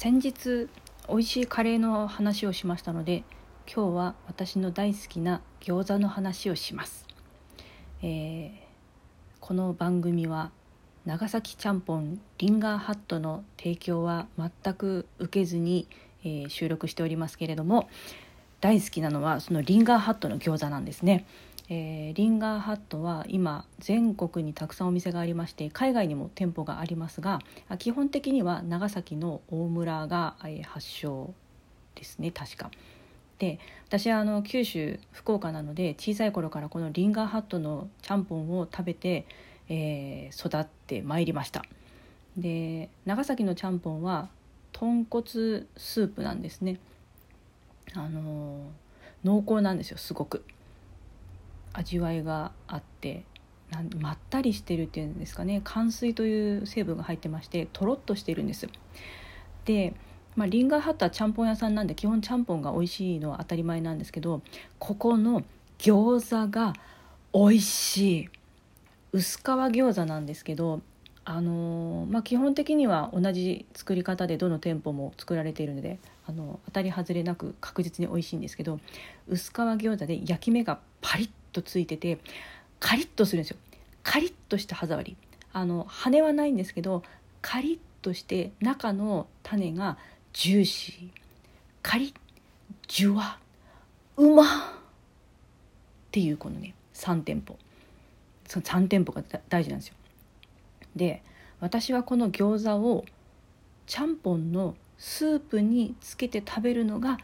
先日美味しいカレーの話をしましたので今日は私の大好きな餃子の話をします、えーこの番組は長崎ちゃんぽんリンガーハットの提供は全く受けずに、えー収録しておりますけれども大好きなのはそのリンガーハットの餃子なんですね、えーリンガーハットは今全国にたくさんお店がありまして海外にも店舗がありますが基本的には長崎の大村が、え発祥ですね確か。で私はあの九州福岡なので小さい頃からこのリンガーハットのちゃんぽんを食べて、えー育ってまいりました。で長崎のちゃんぽんは豚骨スープなんですね。あの濃厚なんですよすごく。味わいがあってなんまったりしてるっていうんですかね。乾水という成分が入ってましてとろっとしてるんです。で、まあ、リンガーハットはちゃんぽん屋さんなんで基本ちゃんぽんが美味しいのは当たり前なんですけどここの餃子が美味しい。薄皮餃子なんですけどあのーまあ、基本的には同じ作り方でどの店舗も作られているのであの当たり外れなく確実に美味しいんですけど薄皮餃子で焼き目がパリッとついててカリッとするんですよ。カリッとした歯触り。あの羽はないんですけどカリッとして中の種がジューシー。カリッジュワうまっていうこのね3店舗。その3店舗が大事なんですよ。で私はこの餃子をちゃんぽんのスープにつけて食べるのが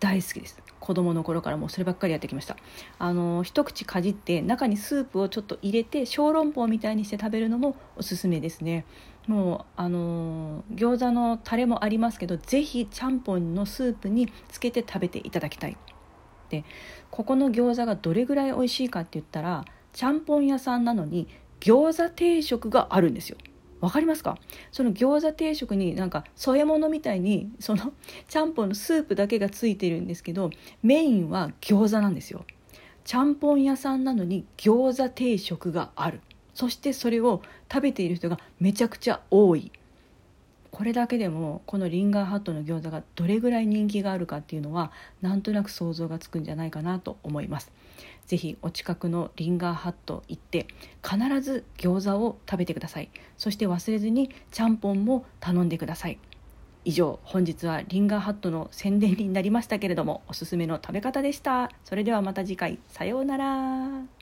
大好きです。子供の頃からもうそればっかりやってきました。あの一口かじって中にスープをちょっと入れて小籠包みたいにして食べるのもおすすめですね。もうあの餃子のタレもありますけどぜひちゃんぽんのスープにつけて食べていただきたいでここの餃子がどれぐらい美味しいかって言ったらちゃんぽん屋さんなのに餃子定食があるんですよ。わかりますか？その餃子定食になんか添え物みたいにそのちゃんぽんのスープだけがついてるんですけどメインは餃子なんですよ。ちゃんぽん屋さんなのに餃子定食がある。そしてそれを食べている人がめちゃくちゃ多い。これだけでもこのリンガーハットの餃子がどれぐらい人気があるかっていうのはなんとなく想像がつくんじゃないかなと思います。ぜひお近くのリンガーハット行って必ず餃子を食べてください。そして忘れずにちゃんぽんも頼んでください。以上本日はリンガーハットの宣伝になりましたけれどもおすすめの食べ方でした。それではまた次回。さようなら。